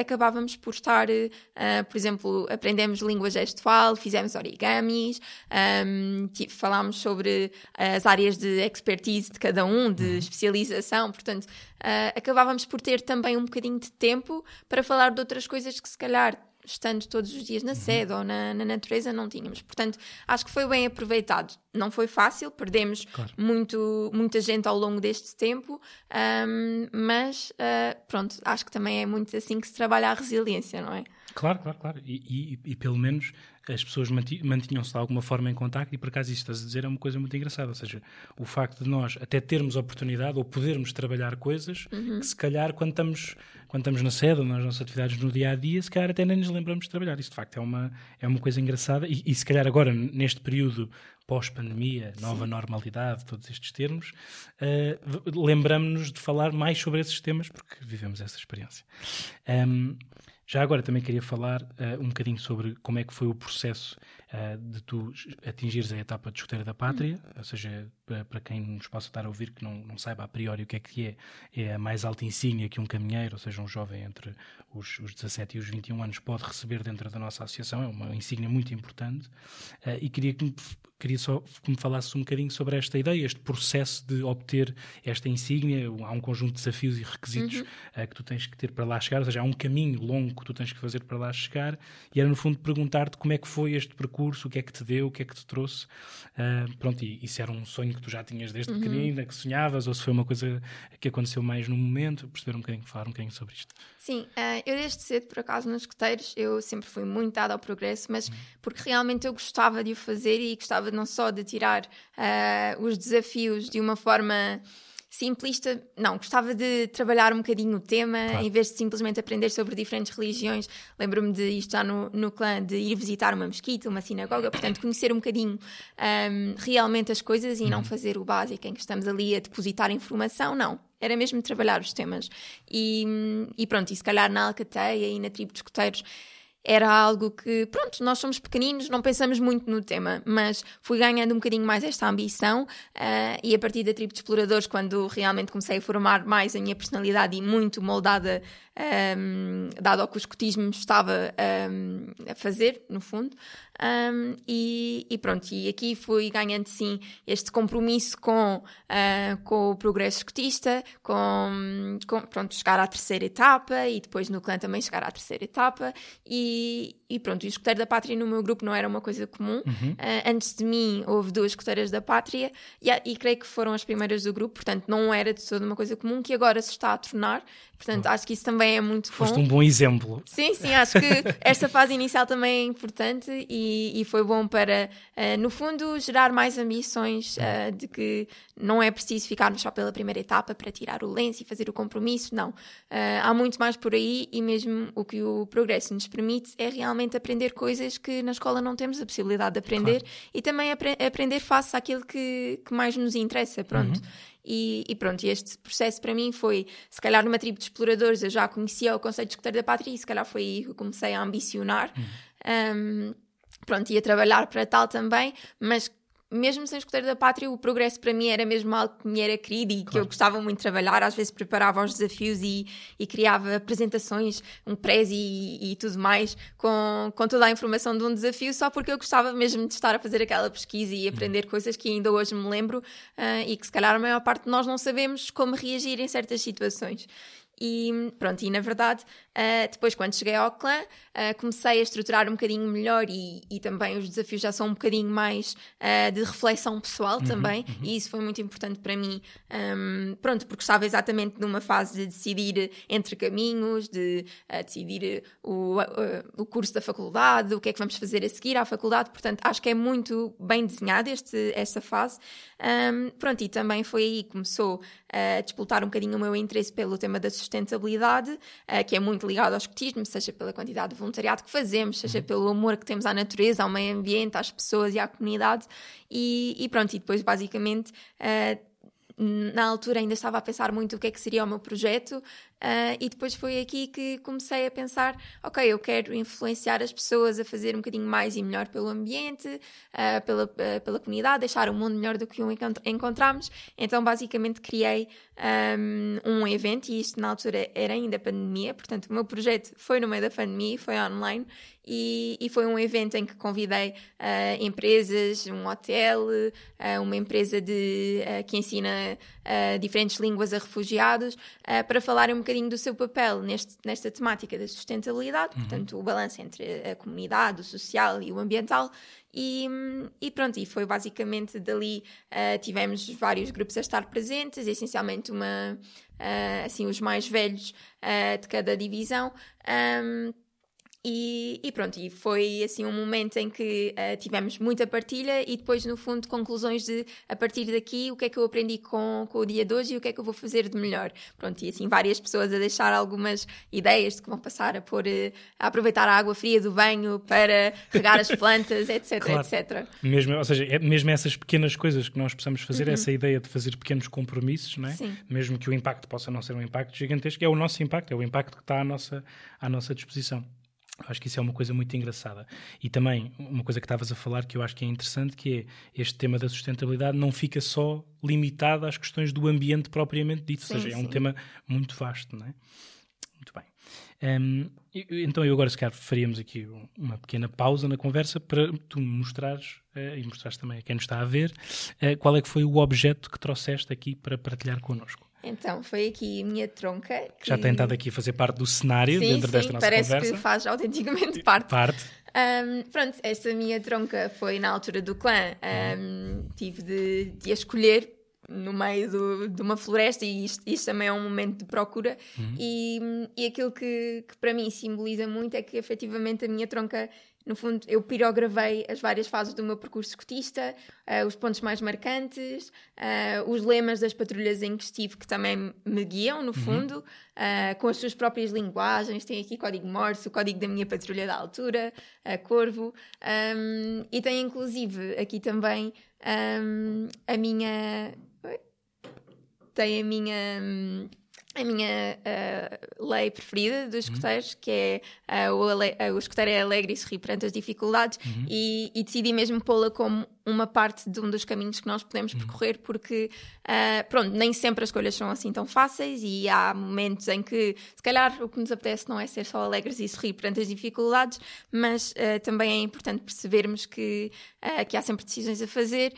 acabávamos por estar, por exemplo, aprendemos língua gestual, fizemos origamis, um, tipo, falámos sobre as áreas de expertise de cada um, de uhum. especialização, portanto, acabávamos por ter também um bocadinho de tempo para falar de outras coisas que se calhar estando todos os dias na sede ou na, na, natureza, não tínhamos. Portanto, acho que foi bem aproveitado. Não foi fácil, perdemos claro. muito, muita gente ao longo deste tempo, um, mas uh, pronto, acho que também é muito assim que se trabalha a resiliência, não é? Claro, claro, claro. E, e, e pelo menos as pessoas mantinham-se de alguma forma em contacto e por acaso isso estás a dizer é uma coisa muito engraçada, ou seja, o facto de nós até termos oportunidade ou podermos trabalhar coisas uhum. que se calhar quando estamos, quando estamos na sede ou nas nossas atividades no dia a dia, se calhar até nem nos lembramos de trabalhar. Isso de facto é uma, é uma coisa engraçada e, e se calhar agora neste período pós-pandemia, nova Sim. normalidade, todos estes termos, uh, lembramos-nos de falar mais sobre esses temas porque vivemos essa experiência. Um, já agora também queria falar uh, um bocadinho sobre como é que foi o processo uh, de tu atingires a etapa de escuteira da pátria, hum. ou seja, para, para, quem nos possa estar a ouvir que não, não saiba a priori o que é que é, é a mais alta insígnia que um caminheiro, ou seja, um jovem entre os, os 17 e os 21 anos pode receber dentro da nossa associação, é uma insígnia muito importante, uh, e queria que me queria só que me falasses um bocadinho sobre esta ideia, este processo de obter esta insígnia. Há um conjunto de desafios e requisitos uhum. uh, que tu tens que ter para lá chegar, ou seja, há um caminho longo que tu tens que fazer para lá chegar. E era, no fundo, perguntar-te como é que foi este percurso, o que é que te deu, o que é que te trouxe. Uh, pronto, e, e se era um sonho que tu já tinhas desde uhum. pequenina, que sonhavas, ou se foi uma coisa que aconteceu mais no momento, perceber um bocadinho, falar um bocadinho sobre isto. Sim, uh, eu desde cedo, por acaso, nos escuteiros, eu sempre fui muito dada ao progresso, mas uhum. porque realmente eu gostava de o fazer e gostava não só de tirar uh, os desafios de uma forma simplista, não, gostava de trabalhar um bocadinho o tema, claro. em vez de simplesmente aprender sobre diferentes religiões. Lembro-me de isto já no, no clã, de ir visitar uma mesquita, uma sinagoga, portanto, conhecer um bocadinho um, realmente as coisas e não uhum. fazer o básico em que estamos ali a depositar informação, não. Era mesmo trabalhar os temas. E, e pronto, e se calhar na Alcateia e na tribo de escoteiros era algo que, pronto, nós somos pequeninos, não pensamos muito no tema, mas fui ganhando um bocadinho mais esta ambição uh, e a partir da tribo de exploradores, quando realmente comecei a formar mais a minha personalidade e muito moldada, um, dado ao que o escotismo estava um, a fazer, no fundo, um, e, e, pronto, e aqui fui ganhando sim este compromisso com, uh, com o progresso escotista, com, com, pronto, chegar à terceira etapa e depois no clã também chegar à terceira etapa e, e pronto, o escoteiro da pátria no meu grupo não era uma coisa comum. Uhum. Uh, antes de mim houve duas escoteiras da pátria e, e, creio que foram as primeiras do grupo, portanto não era de toda uma coisa comum que agora se está a tornar. Portanto, acho que isso também é muito bom. Foste um bom exemplo. Sim, sim, acho que [LAUGHS] esta fase inicial também é importante e, e foi bom para, uh, no fundo, gerar mais ambições uh, de que não é preciso ficarmos só pela primeira etapa para tirar o lenço e fazer o compromisso, não. Uh, há muito mais por aí e mesmo o que o progresso nos permite é realmente aprender coisas que na escola não temos a possibilidade de aprender claro. e também apre aprender face àquilo que, que mais nos interessa, pronto. Uhum. E, e, pronto, este processo para mim foi, se calhar numa tribo de exploradores eu já conhecia o conceito de escuteiro da pátria e se calhar foi aí que comecei a ambicionar. Uhum. Um, pronto, ia trabalhar para tal também, mas mesmo sem escuteiro da pátria, o progresso para mim era mesmo algo que me era querido e claro. que eu gostava muito de trabalhar. Às vezes preparava os desafios e, e criava apresentações, um prez e, e, tudo mais, com, com toda a informação de um desafio, só porque eu gostava mesmo de estar a fazer aquela pesquisa e aprender uhum. coisas que ainda hoje me lembro uh, e que se calhar a maior parte de nós não sabemos como reagir em certas situações. E pronto, e na verdade, uh, depois quando cheguei ao clã, uh, comecei a estruturar um bocadinho melhor e, e, também os desafios já são um bocadinho mais uh, de reflexão pessoal uhum, também, uhum. e isso foi muito importante para mim, um, pronto, porque estava exatamente numa fase de decidir entre caminhos, de decidir o, o curso da faculdade, o que é que vamos fazer a seguir à faculdade, portanto, acho que é muito bem desenhada este, esta fase. Um, pronto, e também foi aí que começou disputar um bocadinho o meu interesse pelo tema da sustentabilidade, uh, que é muito ligado ao escotismo, seja pela quantidade de voluntariado que fazemos, seja uhum. pelo amor que temos à natureza, ao meio ambiente, às pessoas e à comunidade. E, e pronto, e depois basicamente. Uh, na altura ainda estava a pensar muito o que é que seria o meu projeto Uh, e depois foi aqui que comecei a pensar: ok, eu quero influenciar as pessoas a fazer um bocadinho mais e melhor pelo ambiente, uh, pela, uh, pela comunidade, deixar o mundo melhor do que o encontramos. Então, basicamente, criei um, um, evento, e isto na altura era ainda pandemia, portanto, o meu projeto foi no meio da pandemia, foi online. E, e foi um evento em que convidei empresas, um hotel, uma empresa de, que ensina diferentes línguas a refugiados, para falar um bocadinho bocadinho do seu papel neste, nesta temática da sustentabilidade, uhum. portanto, o balanço entre a comunidade, o social e o ambiental. E, e pronto, e foi basicamente dali uh, tivemos vários grupos a estar presentes, essencialmente uma, uh, assim, os mais velhos uh, de cada divisão. Um, e, e, pronto, e foi assim um momento em que uh, tivemos muita partilha e depois, no fundo, conclusões de a partir daqui o que é que eu aprendi com, com o dia de hoje e o que é que eu vou fazer de melhor. Pronto, e assim várias pessoas a deixar algumas ideias de que vão passar a pôr, uh, a aproveitar a água fria do banho para regar as plantas, etc, claro. etc. Mesmo, ou seja, é mesmo essas pequenas coisas que nós possamos fazer, uhum. essa ideia de fazer pequenos compromissos, não é? Sim. mesmo que o impacto possa não ser um impacto gigantesco, é o nosso impacto, é o impacto que está à nossa, à nossa disposição. Acho que isso é uma coisa muito engraçada. E também, uma coisa que estavas a falar que eu acho que é interessante, que é este tema da sustentabilidade não fica só limitado às questões do ambiente propriamente dito, sim, ou seja, sim. é um tema muito vasto, não é? Muito bem. Um, então eu agora se calhar faríamos aqui uma pequena pausa na conversa para tu mostrares uh, e mostrares também a quem nos está a ver uh, qual é que foi o objeto que trouxeste aqui para partilhar connosco. Então, foi aqui a minha tronca. Que... Já tem estado aqui a fazer parte do cenário sim, dentro sim, desta nossa parece conversa. que faz autenticamente parte. Parte. Um, pronto, esta minha tronca foi na altura do clã. Um, tive de, de a escolher no meio do, de uma floresta e isto, isto, também é um momento de procura uhum. e, e aquilo que, que para mim simboliza muito é que efetivamente a minha tronca no fundo, eu pirogravei as várias fases do meu percurso escotista, uh, os pontos mais marcantes, uh, os lemas das patrulhas em que estive, que também me guiam, no uhum. fundo, uh, com as suas próprias linguagens. Tem aqui código Morse, o código da minha patrulha da altura, a Corvo, um, e tem inclusive aqui também um, a minha. Tem a minha. Um, a minha uh, lei preferida dos uhum. escuteiros, que é uh, o, uh, o escuteiro é alegre e sorri perante as dificuldades, uhum. e, e, decidi mesmo pô-la como uma parte de um dos caminhos que nós podemos uhum. percorrer, porque, pronto, nem sempre as escolhas são assim tão fáceis, e há momentos em que, se calhar, o que nos apetece não é ser só alegres e sorrir perante as dificuldades, mas também é importante percebermos que, que há sempre decisões a fazer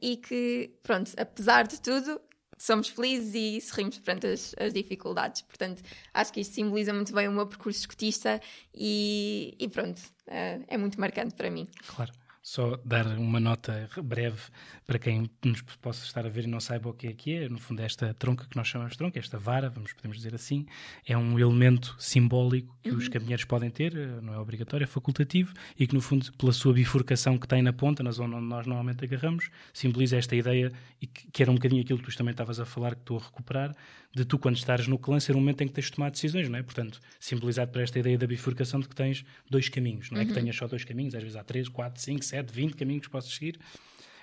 e que, pronto, apesar de tudo, somos felizes e sorrimos perante as, as, dificuldades. Portanto, acho que isto simboliza muito bem o meu percurso escotista e, e pronto, é, é muito marcante para mim. Claro. Só dar uma nota breve para quem nos possa estar a ver e não saiba o que é que é. No fundo, esta tronca que nós chamamos de tronca, esta vara, vamos podemos dizer assim, é um elemento simbólico que uhum. os caminheiros podem ter, eh, não é obrigatório, é facultativo, e que, no fundo, pela sua bifurcação que tem na ponta, na zona onde nós normalmente agarramos, simboliza esta ideia, e que, era um bocadinho aquilo que tu também estavas a falar, que estou a recuperar, de tu, quando estares no clã, ser um momento em que tens de tomar decisões, não é? Portanto, simbolizado por esta ideia da bifurcação de que tens dois caminhos, não é? Uhum. Que tenhas só dois caminhos, às vezes há três, quatro, cinco, sete, vinte caminhos que possas seguir,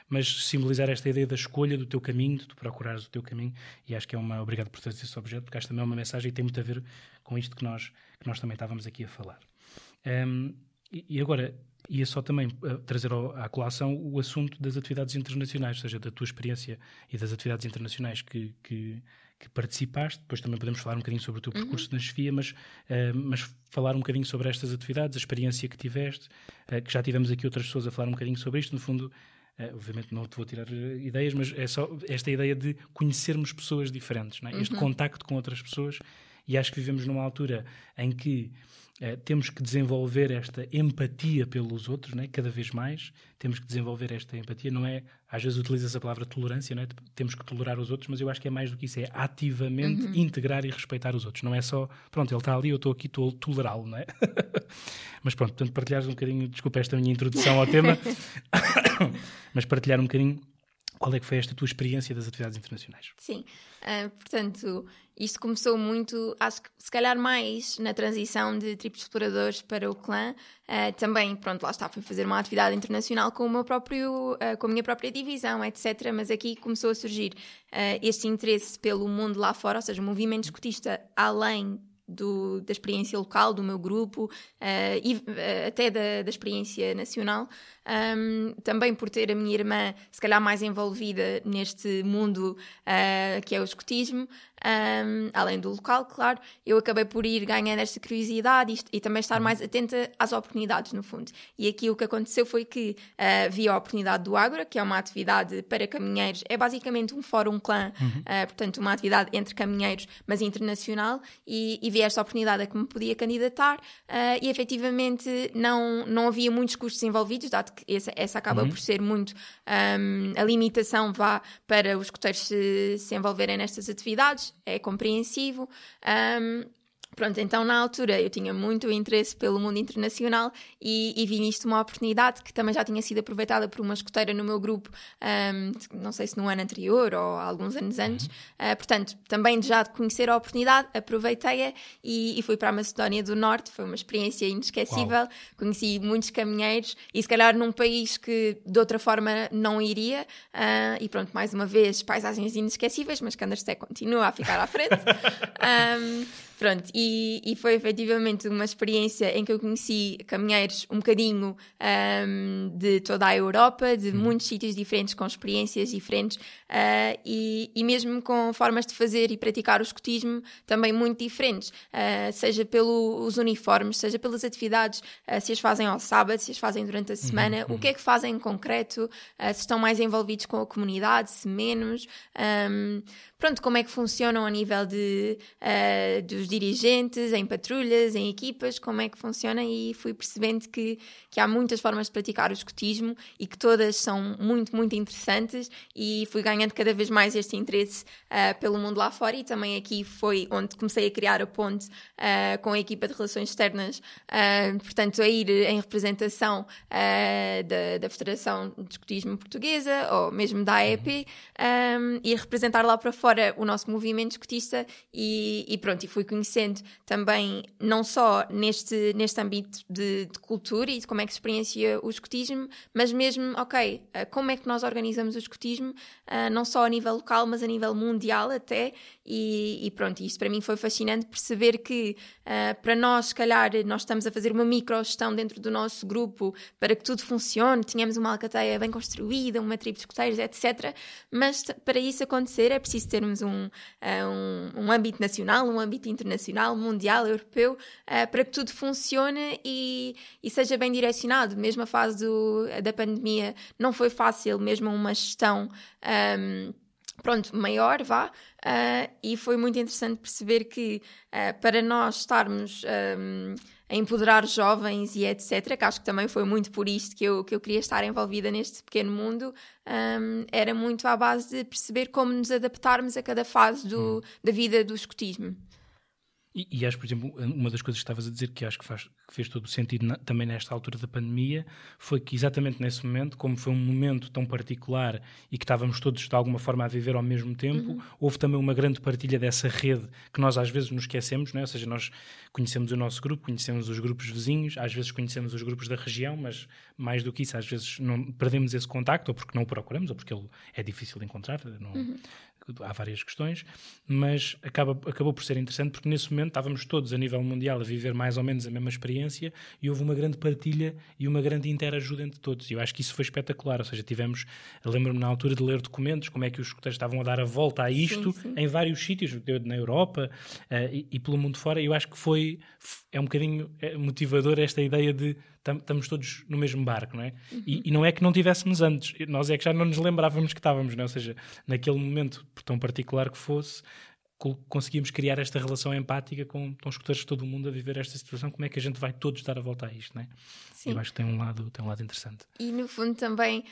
mas simbolizar esta ideia da escolha do teu caminho, de tu procurares o teu caminho, e acho que é uma. Obrigado por trazer esse objeto, porque acho também é uma mensagem e tem muito a ver com isto que nós, que nós também estávamos aqui a falar. Um, e agora, ia só também uh, trazer à colação o assunto das atividades internacionais, ou seja, da tua experiência e das atividades internacionais que, que, que participaste. Depois também podemos falar um bocadinho sobre o teu percurso uhum. na chefia, mas, uh, mas falar um bocadinho sobre estas atividades, a experiência que tiveste, uh, que já tivemos aqui outras pessoas a falar um bocadinho sobre isto. No fundo, uh, obviamente não te vou tirar ideias, mas é só esta ideia de conhecermos pessoas diferentes, é? este uhum. contacto com outras pessoas. E acho que vivemos numa altura em que Uh, temos que desenvolver esta empatia pelos outros, né? cada vez mais. Temos que desenvolver esta empatia. Não é, às vezes utiliza-se a palavra tolerância, não é? temos que tolerar os outros, mas eu acho que é mais do que isso. É ativamente uhum. integrar e respeitar os outros. Não é só, pronto, ele está ali, eu estou aqui, estou a tolerá-lo, não é? [LAUGHS] mas pronto, portanto, partilhares um bocadinho, desculpa esta minha introdução ao tema, [LAUGHS] [COUGHS] mas partilhar um bocadinho qual é que foi esta tua experiência das atividades internacionais? Sim, uh, portanto, isto começou muito, acho que se calhar mais na transição de tripos exploradores para o clã. Uh, também, pronto, lá está, fui fazer uma atividade internacional com o meu próprio, uh, com a minha própria divisão, etc. Mas aqui começou a surgir este interesse pelo mundo lá fora, ou seja, o movimento escotista além do, da experiência local, do meu grupo uh, e uh, até da, da, experiência nacional. Um, também por ter a minha irmã, se calhar, mais envolvida neste mundo uh, que é o escotismo. Um, além do local, claro, eu acabei por ir ganhando esta curiosidade e, e, também estar uhum. mais atenta às oportunidades, no fundo. E aqui o que aconteceu foi que uh, vi a oportunidade do Ágora, que é uma atividade para caminheiros, é basicamente um fórum clã, uhum. uh, portanto, uma atividade entre caminheiros, mas internacional, e, e vi esta oportunidade a que me podia candidatar, uh, e efetivamente não, não havia muitos custos envolvidos, dado que essa, essa acaba uhum. por ser muito um, a limitação vá para os coteiros se, se envolverem nestas atividades, é compreensivo. Um, Pronto, então na altura eu tinha muito interesse pelo mundo internacional e, e vi nisto uma oportunidade que também já tinha sido aproveitada por uma escoteira no meu grupo, um, não sei se no ano anterior ou alguns anos antes. Uh, portanto, também já de conhecer a oportunidade, aproveitei-a e, e, fui para a Macedónia do Norte. Foi uma experiência inesquecível. Uau. Conheci muitos caminheiros e se calhar num país que de outra forma não iria. Uh, e pronto, mais uma vez, paisagens inesquecíveis, mas Candaste continua a ficar à frente. [LAUGHS] um, Pronto, e, e, foi efetivamente uma experiência em que eu conheci caminheiros um bocadinho um, de toda a Europa, de hum. muitos sítios diferentes, com experiências diferentes uh, e, e, mesmo com formas de fazer e praticar o escotismo também muito diferentes, uh, seja pelos uniformes, seja pelas atividades, uh, se as fazem ao sábado, se as fazem durante a uhum, semana, uhum. o que é que fazem em concreto, se estão mais envolvidos com a comunidade, se menos. Um, pronto, como é que funcionam a nível de, dos dirigentes, em patrulhas, em equipas, como é que funciona? E fui percebendo que, que há muitas formas de praticar o escotismo e que todas são muito, muito interessantes e fui ganhando cada vez mais este interesse uh, pelo mundo lá fora e também aqui foi onde comecei a criar a ponte uh, com a equipa de relações externas, portanto a ir em representação da, da Federação de Escotismo Portuguesa ou mesmo da AEP um, e representar lá para fora o nosso movimento escutista e, e, pronto, e fui conhecendo também, não só neste, neste âmbito de, de, cultura e de como é que se experiencia o escutismo, mas mesmo, ok, eh, como é que nós organizamos o escutismo, uh, não só a nível local, mas a nível mundial até, e, e pronto, isto para mim foi fascinante perceber que uh, para nós, se calhar, nós estamos a fazer uma microgestão dentro do nosso grupo para que tudo funcione, tínhamos uma alcateia bem construída, uma tribo de escuteiros, etc. Mas para isso acontecer é preciso ter termos um, um, um, âmbito nacional, um âmbito internacional, mundial, europeu, uh, para que tudo funcione e, e, seja bem direcionado. Mesmo a fase do, da pandemia não foi fácil, mesmo uma gestão. Um, pronto, maior, vá, uh, e foi muito interessante perceber que uh, para nós estarmos um, a empoderar jovens e etc., que acho que também foi muito por isto que eu, que eu queria estar envolvida neste pequeno mundo, um, era muito à base de perceber como nos adaptarmos a cada fase do, hum. da vida do escotismo. E, e, acho, por exemplo, uma das coisas que estavas a dizer que acho que, faz, que fez todo o sentido na, também nesta altura da pandemia foi que exatamente nesse momento, como foi um momento tão particular e que estávamos todos de alguma forma a viver ao mesmo tempo, uhum. houve também uma grande partilha dessa rede que nós às vezes nos esquecemos, não é? ou seja, nós conhecemos o nosso grupo, conhecemos os grupos vizinhos, às vezes conhecemos os grupos da região, mas mais do que isso, às vezes não perdemos esse contacto, ou porque não o procuramos, ou porque ele é difícil de encontrar. Não, uhum há várias questões, mas acaba, acabou por ser interessante porque nesse momento estávamos todos a nível mundial a viver mais ou menos a mesma experiência e houve uma grande partilha e uma grande interajuda entre todos. E eu acho que isso foi espetacular, ou seja, tivemos, lembro-me na altura de ler documentos, como é que os escuteiros estavam a dar a volta a isto sim, sim. em vários sítios, na Europa uh, e, e, pelo mundo fora. E eu acho que foi, é um bocadinho é motivador esta ideia de estamos todos no mesmo barco, não é? Uhum. E, e, não é que não tivéssemos antes, nós é que já não nos lembrávamos que estávamos, não é? Ou seja, naquele momento, por tão particular que fosse, conseguimos criar esta relação empática com, os escuteiros de todo o mundo a viver esta situação, como é que a gente vai todos dar a volta a isto, não é? Sim. Eu acho que tem um lado, tem um lado interessante. E no fundo também,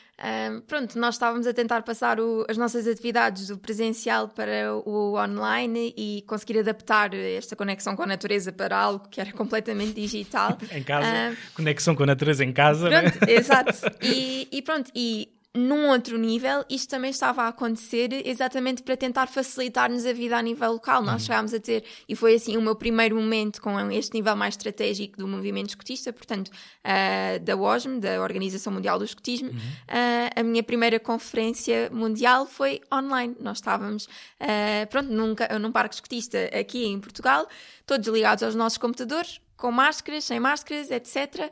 um, pronto, nós estávamos a tentar passar o, as nossas atividades do presencial para o online e conseguir adaptar esta conexão com a natureza para algo que era completamente digital. [LAUGHS] em casa, um, conexão com a natureza em casa, pronto, né? Exato. [LAUGHS] E, e pronto, e num outro nível, isto também estava a acontecer exatamente para tentar facilitar-nos a vida a nível local. Nós uhum. chegámos a ter, e foi assim o meu primeiro momento com este nível mais estratégico do movimento escotista, portanto, uh, da OSM, da Organização Mundial do Escotismo. Uhum. Uh, a minha primeira conferência mundial foi online. Nós estávamos, uh, pronto, nunca, num parque escotista aqui em Portugal, todos ligados aos nossos computadores, com máscaras, sem máscaras, etc.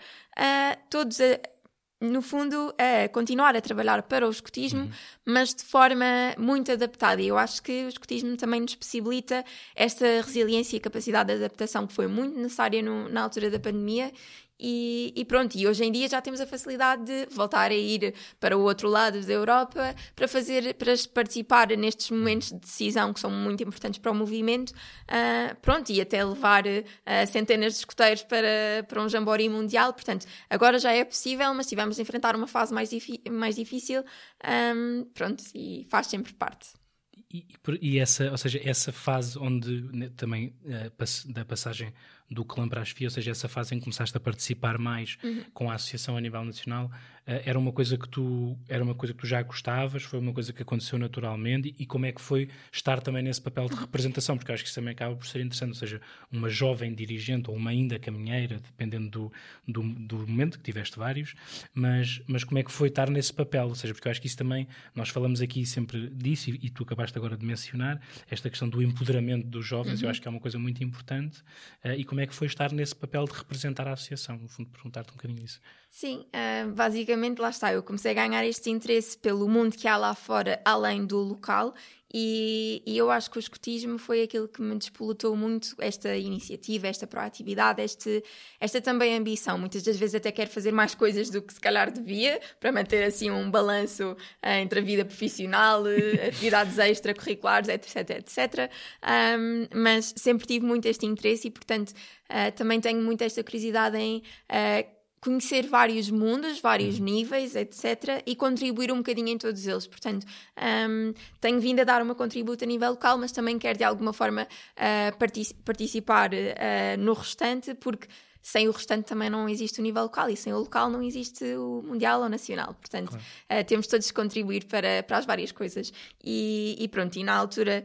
todos a no fundo, é continuar a trabalhar para o escotismo, Uhum. mas de forma muito adaptada. E eu acho que o escotismo também nos possibilita esta resiliência e capacidade de adaptação que foi muito necessária no- na altura da pandemia. E, e pronto, e hoje em dia já temos a facilidade de voltar a ir para o outro lado da Europa para fazer, para participar nestes momentos de decisão que são muito importantes para o movimento, ah, pronto, e até levar ah, centenas de escoteiros para, para um jamboree mundial. Portanto, agora já é possível, mas tivemos de enfrentar uma fase mais, mais difícil, ahm, pronto, e faz sempre parte. E, e essa, ou seja, essa fase onde né, também eh, pass- da passagem do clã para as FIA, ou seja, essa fase em que começaste a participar mais com a associação a nível nacional, eh, era uma coisa que tu era uma coisa que tu já gostavas, foi uma coisa que aconteceu naturalmente e, e como é que foi estar também nesse papel de representação, porque eu acho que isso também acaba por ser interessante, ou seja, uma jovem dirigente ou uma ainda caminheira, dependendo do, do, do momento, que tiveste vários, mas, mas como é que foi estar nesse papel, ou seja, porque eu acho que isso também, nós falamos aqui sempre disso e, e tu acabaste agora de mencionar, esta questão do empoderamento dos jovens, eu acho que é uma coisa muito importante, eh, e como é que foi estar nesse papel de representar a associação, no fundo, perguntar-te um bocadinho isso. Sim, ah, basicamente lá está. Eu comecei a ganhar este interesse pelo mundo que há lá fora, além do local, e, e eu acho que o escotismo foi aquilo que me despolutou muito esta iniciativa, esta proatividade, este, esta também ambição. Muitas das vezes até quero fazer mais coisas do que se calhar devia, para manter assim um balanço ah, entre a vida profissional, eh, atividades [LAUGHS] extracurriculares, etc, etc. Ahm, mas sempre tive muito este interesse e, portanto, ah, também tenho muito esta curiosidade em ah, conhecer vários mundos, vários níveis, etc., e contribuir um bocadinho em todos eles. Portanto, hum, tenho vindo a dar uma contributo a nível local, mas também quero de alguma forma partic- participar ah, no restante, porque sem o restante também não existe o nível local e sem o local não existe o mundial ou nacional. Portanto, ah, temos todos de contribuir para, para as várias coisas. E, e pronto, e na altura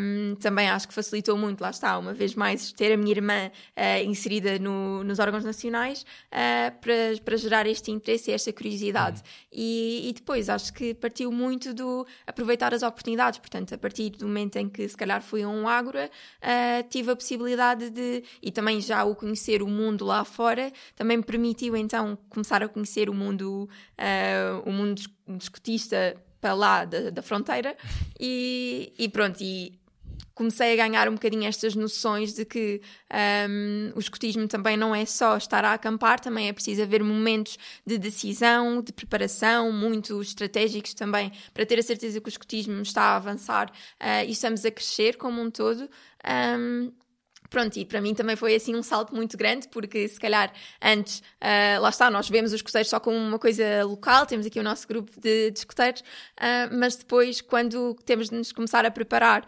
hum, também acho que facilitou muito, lá está, uma vez mais, ter a minha irmã ah, inserida no- nos órgãos nacionais ah, para, para gerar este interesse e esta curiosidade. E, e depois acho que partiu muito do aproveitar as oportunidades. Portanto, a partir do momento em que se calhar fui a um Ágora, tive a possibilidade de, e também já o conhecer o mundo lá fora, também me permitiu então começar a conhecer o mundo, ah, o mundo discutista para lá da, da fronteira [LAUGHS] e, e pronto, e comecei a ganhar um bocadinho estas noções de que um, o escotismo também não é só estar a acampar, também é preciso haver momentos de decisão, de preparação, muito estratégicos também, para ter a certeza que o escotismo está a avançar uh, e estamos a crescer como um todo. Um, Pronto, e para mim também foi assim um salto muito grande, porque se calhar antes, uh, lá está, nós vemos os escoteiros só como uma coisa local, temos aqui o nosso grupo de, de uh, mas depois, quando temos de nos começar a preparar,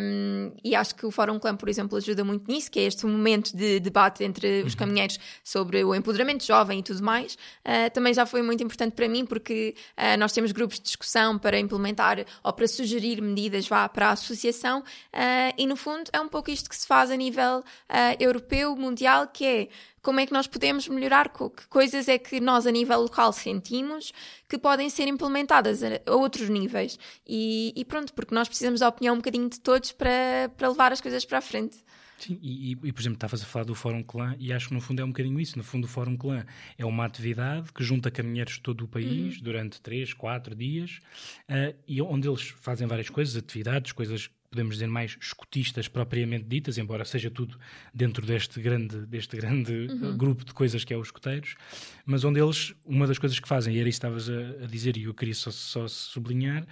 um, e acho que o Fórum Clã, por exemplo, ajuda muito nisso, que é este momento de debate entre os caminheiros sobre o empoderamento jovem e tudo mais, uh, também já foi muito importante para mim, porque nós temos grupos de discussão para implementar ou para sugerir medidas vá para a associação, e no fundo é um pouco isto que se faz a nível uh, europeu, mundial, que é como é que nós podemos melhorar, que coisas é que nós a nível local sentimos que podem ser implementadas a, outros níveis. E, e, pronto, porque nós precisamos da opinião um bocadinho de todos para, para levar as coisas para a frente. Sim, e, e, por exemplo, estavas a falar do Fórum Clã e acho que no fundo é um bocadinho isso. No fundo, o Fórum Clã é uma atividade que junta caminheiros de todo o país uhum. durante 3, 4 dias uh, e onde eles fazem várias coisas, atividades, coisas podemos dizer mais escotistas propriamente ditas, embora seja tudo dentro deste grande, deste grande uhum. grupo de coisas que é os escoteiros, mas onde eles, uma das coisas que fazem, e era isso que estavas a, a dizer e eu queria só, só sublinhar,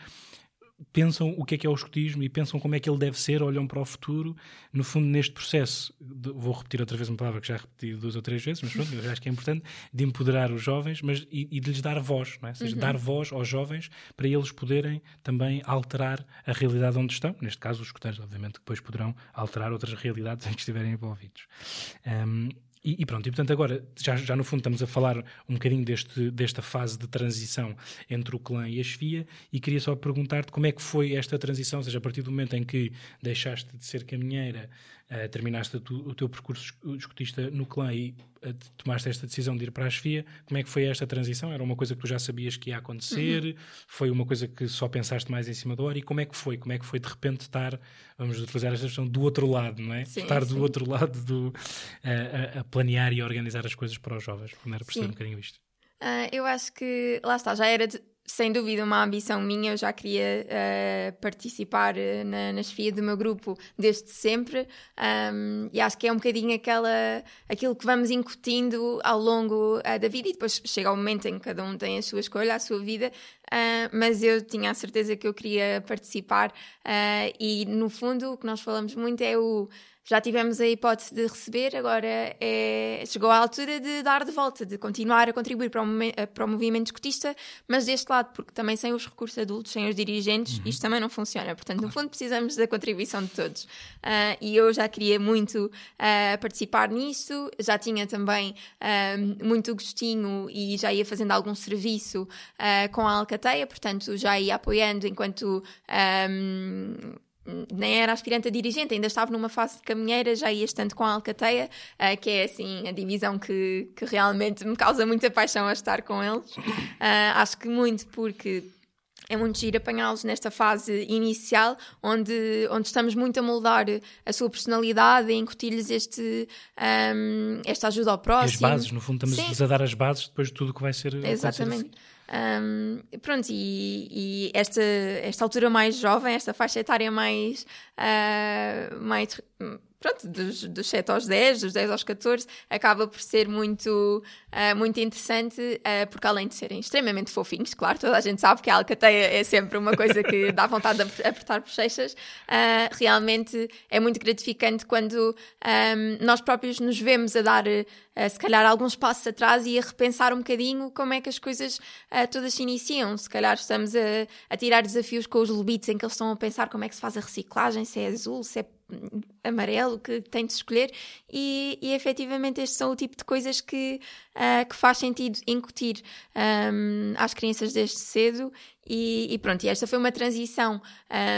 pensam o que é que é o escotismo e pensam como é que ele deve ser, olham para o futuro, no fundo neste processo, de, vou repetir outra vez uma palavra que já repeti duas ou três vezes, mas pronto, eu acho que é importante, de empoderar os jovens mas, e, e de lhes dar voz, não é? ou seja, uhum. dar voz aos jovens para eles poderem também alterar a realidade onde estão, neste caso os escoteiros obviamente depois poderão alterar outras realidades em que estiverem envolvidos. Um, e, e, pronto, e portanto agora, já, já no fundo estamos a falar um bocadinho deste, desta fase de transição entre o clã e a chefia e queria só perguntar-te como é que foi esta transição, ou seja, a partir do momento em que deixaste de ser caminheira, uh, terminaste tu, o teu percurso escutista no clã e uh, tomaste esta decisão de ir para a chefia, como é que foi esta transição? Era uma coisa que tu já sabias que ia acontecer? Uhum. Foi uma coisa que só pensaste mais em cima da hora? E como é que foi? Como é que foi de repente estar, vamos utilizar esta expressão, do outro lado, não é? Sim, estar sim. do outro lado do, uh, a, a planear e organizar as coisas para os jovens. Era perceber um bocadinho isto? Uh, eu acho que, lá está, já era de, sem dúvida uma ambição minha, eu já queria uh, participar uh, na, na chefia do meu grupo desde sempre. Um, e acho que é um bocadinho aquela, aquilo que vamos incutindo ao longo uh, da vida. E depois chega o momento em que cada um tem a sua escolha, a sua vida, mas eu tinha a certeza que eu queria participar e no fundo o que nós falamos muito é o já tivemos a hipótese de receber, agora é, chegou a altura de dar de volta, de continuar a contribuir para o, para o movimento escutista, mas deste lado, porque também sem os recursos adultos, sem os dirigentes, uhum. isto também não funciona. Portanto, claro. no fundo, precisamos da contribuição de todos. Uh, e eu já queria muito uh, participar nisso, já tinha também uh, muito gostinho e já ia fazendo algum serviço com a Alcateia, portanto, já ia apoiando enquanto. Um, nem era aspirante a dirigente, ainda estava numa fase de caminheira, já ia estando com a Alcateia, uh, que é assim a divisão que, que realmente me causa muita paixão a estar com eles. Uh, acho que muito porque é muito giro apanhá-los nesta fase inicial, onde, onde estamos muito a moldar a sua personalidade, a incutir-lhes este, um, esta ajuda ao próximo. As bases, no fundo, estamos a dar as bases depois de tudo o que vai ser. Exatamente. Um, pronto, e, e, esta, esta altura mais jovem, esta faixa etária mais, uh, mais pronto, dos, dos 7 aos 10, dos 10 aos 14, acaba por ser muito, uh, muito interessante, uh, porque além de serem extremamente fofinhos, claro, toda a gente sabe que a alcateia é sempre uma coisa que [LAUGHS] dá vontade de apertar bochechas, uh, realmente é muito gratificante quando um, nós próprios nos vemos a dar, se calhar, alguns passos atrás e a repensar um bocadinho como é que as coisas todas se iniciam. Se calhar estamos a, a tirar desafios com os lobitos em que eles estão a pensar como é que se faz a reciclagem, se é azul, se é amarelo que tem de escolher e, e efetivamente estes são o tipo de coisas que, uh, que faz sentido incutir um, às crianças desde cedo e, e, pronto, e esta foi uma transição.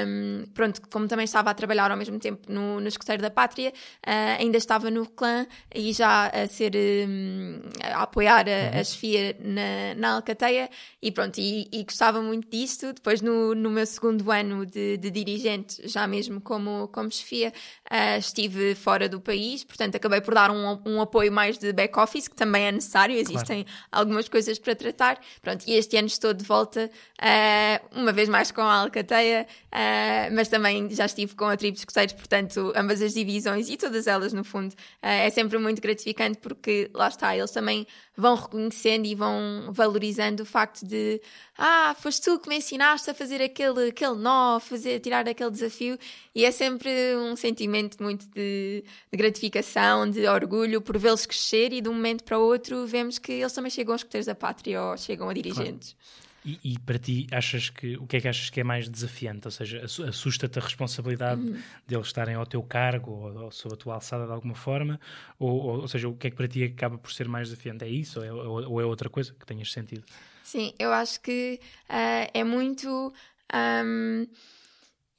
Um, pronto, como também estava a trabalhar ao mesmo tempo no, no Escoteiro da Pátria, uh, ainda estava no clã e já a ser um, a apoiar a, a uhum. chefia na, na Alcateia e pronto, e, e, gostava muito disto. Depois, no, no meu segundo ano de, de dirigente, já mesmo como, como chefia, uh, estive fora do país, portanto, acabei por dar um, um apoio mais de back-office, que também é necessário, existem claro. algumas coisas para tratar. Pronto, e este ano estou de volta. Uh, uh, uma vez mais com a Alcateia, uh, mas também já estive com a Tribo Escoteiros, portanto, ambas as divisões e todas elas, no fundo, uh, é sempre muito gratificante porque lá está, eles também vão reconhecendo e vão valorizando o facto de ah, foste tu que me ensinaste a fazer aquele, aquele nó, fazer, tirar aquele desafio, e é sempre um sentimento muito de, de gratificação, de orgulho por vê-los crescer e de um momento para o outro vemos que eles também chegam aos escuteiros da pátria ou chegam a dirigentes. Claro. E, e, para ti, achas que o que é que achas que é mais desafiante? Ou seja, assusta-te a responsabilidade uhum. deles estarem ao teu cargo ou, ou sob a tua alçada de alguma forma? Ou, ou, ou, seja, o que é que para ti acaba por ser mais desafiante? É isso ou é, ou é outra coisa que tenhas sentido? Sim, eu acho que uh, é muito. Um,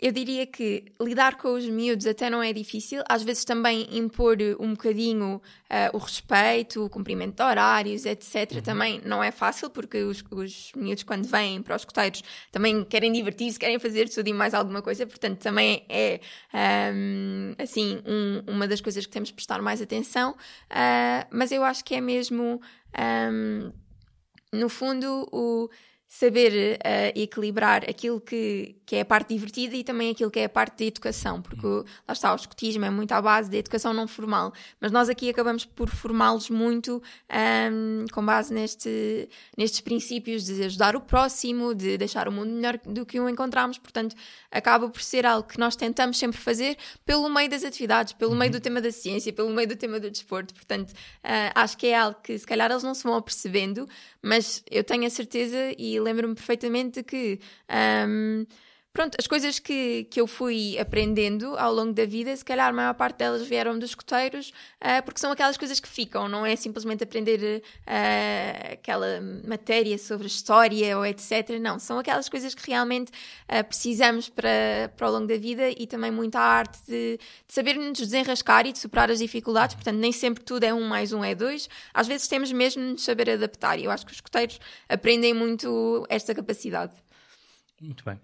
eu diria que lidar com os miúdos até não é difícil, às vezes também impor um bocadinho uh, o respeito, o cumprimento de horários, etc. Uhum. Também não é fácil, porque os, os miúdos, quando vêm para os coteiros, também querem divertir-se, querem fazer tudo e mais alguma coisa, portanto, também é um, assim um, uma das coisas que temos de prestar mais atenção, uh, mas eu acho que é mesmo, um, no fundo, o saber uh, equilibrar aquilo que, que é a parte divertida e também aquilo que é a parte de educação, porque uhum. lá está, o escotismo é muito à base da educação não formal, mas nós aqui acabamos por formá-los muito um, com base neste, nestes princípios de ajudar o próximo, de deixar o mundo melhor do que o encontramos, portanto, acaba por ser algo que nós tentamos sempre fazer pelo meio das atividades, pelo uhum. meio do tema da ciência, pelo meio do tema do desporto, portanto, uh, acho que é algo que se calhar eles não se vão apercebendo, mas eu tenho a certeza e lembro-me perfeitamente que um, pronto, as coisas que, que eu fui aprendendo ao longo da vida, se calhar a maior parte delas vieram dos escoteiros, uh, porque são aquelas coisas que ficam, não é simplesmente aprender uh, aquela matéria sobre história ou etc. Não, são aquelas coisas que realmente uh, precisamos para, para o longo da vida e também muita arte de, de saber nos desenrascar e de superar as dificuldades. Portanto, nem sempre tudo é um mais um é dois. Às vezes temos mesmo de saber adaptar e eu acho que os escoteiros aprendem muito esta capacidade. Muito bem.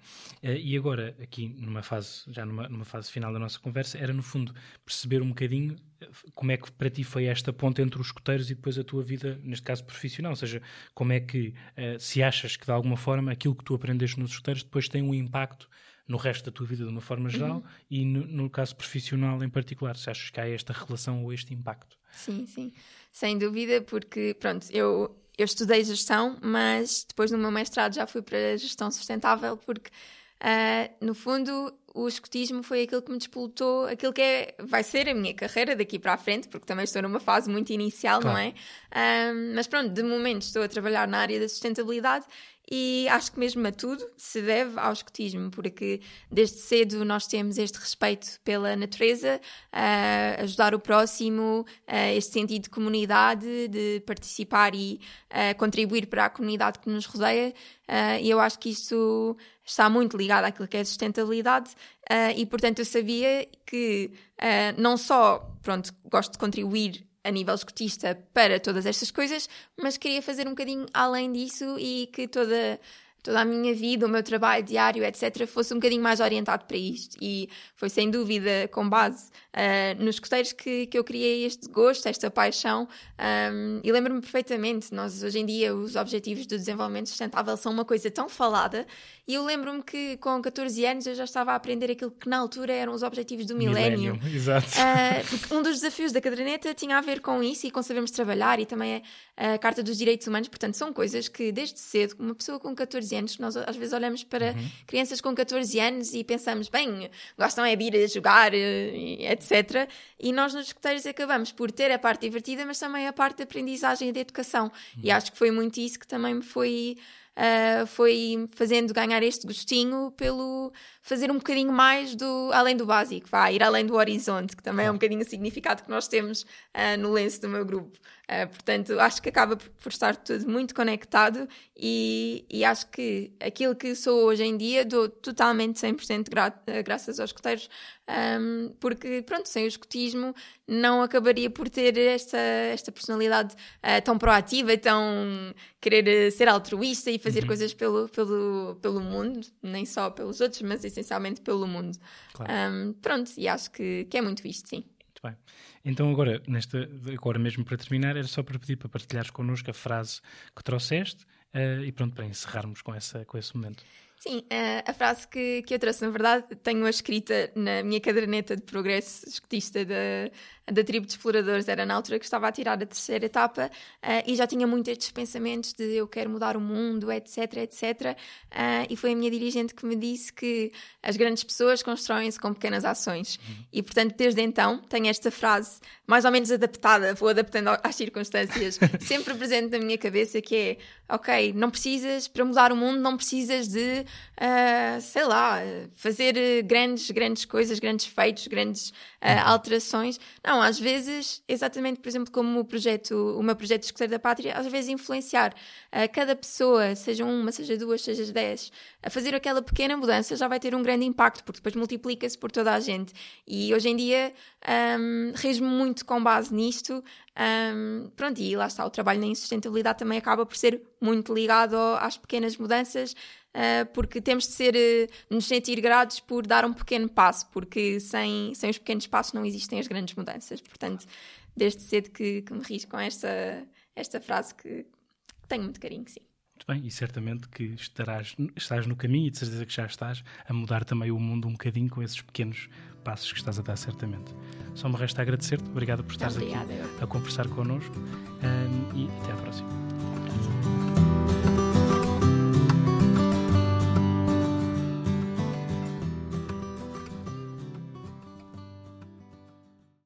Uh, e agora, aqui numa fase, já numa, numa, fase final da nossa conversa, era no fundo perceber um bocadinho eh, como é que para ti foi esta ponte entre os escuteiros e depois a tua vida, neste caso profissional, ou seja, como é que uh, se achas que de alguma forma aquilo que tu aprendeste nos escuteiros depois tem um impacto no resto da tua vida de uma forma geral uhum. e no, no, caso profissional em particular, se achas que há esta relação ou este impacto? Sim, sim, sem dúvida, porque pronto, eu eu estudei gestão, mas depois no meu mestrado já fui para gestão sustentável, porque uh, no fundo o escotismo foi aquilo que me despoltou aquilo que é, vai ser a minha carreira daqui para a frente, porque também estou numa fase muito inicial, claro. não é? Um, mas pronto, de momento estou a trabalhar na área da sustentabilidade e acho que mesmo a tudo se deve ao escotismo, porque desde cedo nós temos este respeito pela natureza, uh, ajudar o próximo, uh, este sentido de comunidade, de participar e uh, contribuir para a comunidade que nos rodeia, e eu acho que isso está muito ligado àquilo que é sustentabilidade e portanto eu sabia que não só pronto gosto de contribuir a nível escotista para todas estas coisas, mas queria fazer um bocadinho além disso e que toda toda a minha vida, o meu trabalho diário, etc., fosse um bocadinho mais orientado para isto. E foi sem dúvida com base uh, nos escoteiros que, que eu criei este gosto, esta paixão. Um, e lembro-me perfeitamente, nós hoje em dia, os Objetivos do Desenvolvimento Sustentável são uma coisa tão falada. E eu lembro-me que com 14 anos eu já estava a aprender aquilo que na altura eram os Objetivos do Milénio. Exato. Uh, um dos desafios da caderneta tinha a ver com isso e com sabermos trabalhar e também a, a Carta dos Direitos Humanos. Portanto, são coisas que desde cedo, uma pessoa com 14 14 anos, nós às vezes olhamos para uhum. crianças com 14 anos e pensamos, bem, gostam é de ir a jogar, eh, etc. E nós nos escuteiros acabamos por ter a parte divertida, mas também a parte de aprendizagem e de educação. Uhum. E acho que foi muito isso que também me foi uh, foi fazendo ganhar este gostinho pelo fazer um bocadinho mais do além do básico, vai ir além do horizonte, que também é um bocadinho o significado que nós temos uh, no lenço do meu grupo. Uh, portanto, acho que acaba por estar tudo muito conectado e, e, acho que aquilo que sou hoje em dia dou totalmente 100% gra graças aos escoteiros, um, porque, pronto, sem o escotismo não acabaria por ter esta, esta personalidade uh, tão proativa, tão querer ser altruísta e fazer uhum. coisas pelo, pelo, pelo mundo, nem só pelos outros, mas essencialmente pelo mundo. Claro. Um, pronto, e acho que, que é muito visto, sim. Muito bem. Então agora, nesta, agora mesmo para terminar, era só para pedir para partilhares connosco a frase que trouxeste uh, e pronto, para encerrarmos com, essa, com esse momento. Sim, uh, a frase que, que eu trouxe, na verdade, tenho-a escrita na minha caderneta de progresso escutista da, da tribo de exploradores. Era na altura que estava a tirar a terceira etapa uh, e já tinha muito estes pensamentos de eu quero mudar o mundo, etc, etc. Uh, e foi a minha dirigente que me disse que as grandes pessoas constroem-se com pequenas ações. Uhum. E, portanto, desde então, tenho esta frase mais ou menos adaptada, vou adaptando às circunstâncias, [LAUGHS] sempre presente na minha cabeça, que é, ok, não precisas, para mudar o mundo, não precisas de, uh, sei lá, fazer grandes, grandes coisas, grandes feitos, grandes alterações. Não, às vezes, exatamente, por exemplo, como o projeto, o meu projeto Escoteiro da Pátria, às vezes influenciar a cada pessoa, seja uma, seja duas, seja dez, a fazer aquela pequena mudança já vai ter um grande impacto, porque depois multiplica-se por toda a gente. E hoje em dia um, me muito com base nisto. Um, pronto, e lá está, o trabalho na insustentabilidade também acaba por ser muito ligado às pequenas mudanças, uh, porque temos de ser, uh, nos sentir gratos por dar um pequeno passo, porque sem, sem os pequenos passos não existem as grandes mudanças. Portanto, desde cedo que, que me risco com esta, esta frase que tenho muito carinho, sim. Muito bem, e certamente que estarás, estás no caminho e de certeza que já estás a mudar também o mundo um bocadinho com esses pequenos passos que estás a dar, certamente. Só me resta agradecer-te, obrigado por estares aqui a conversar connosco um, e até à próxima.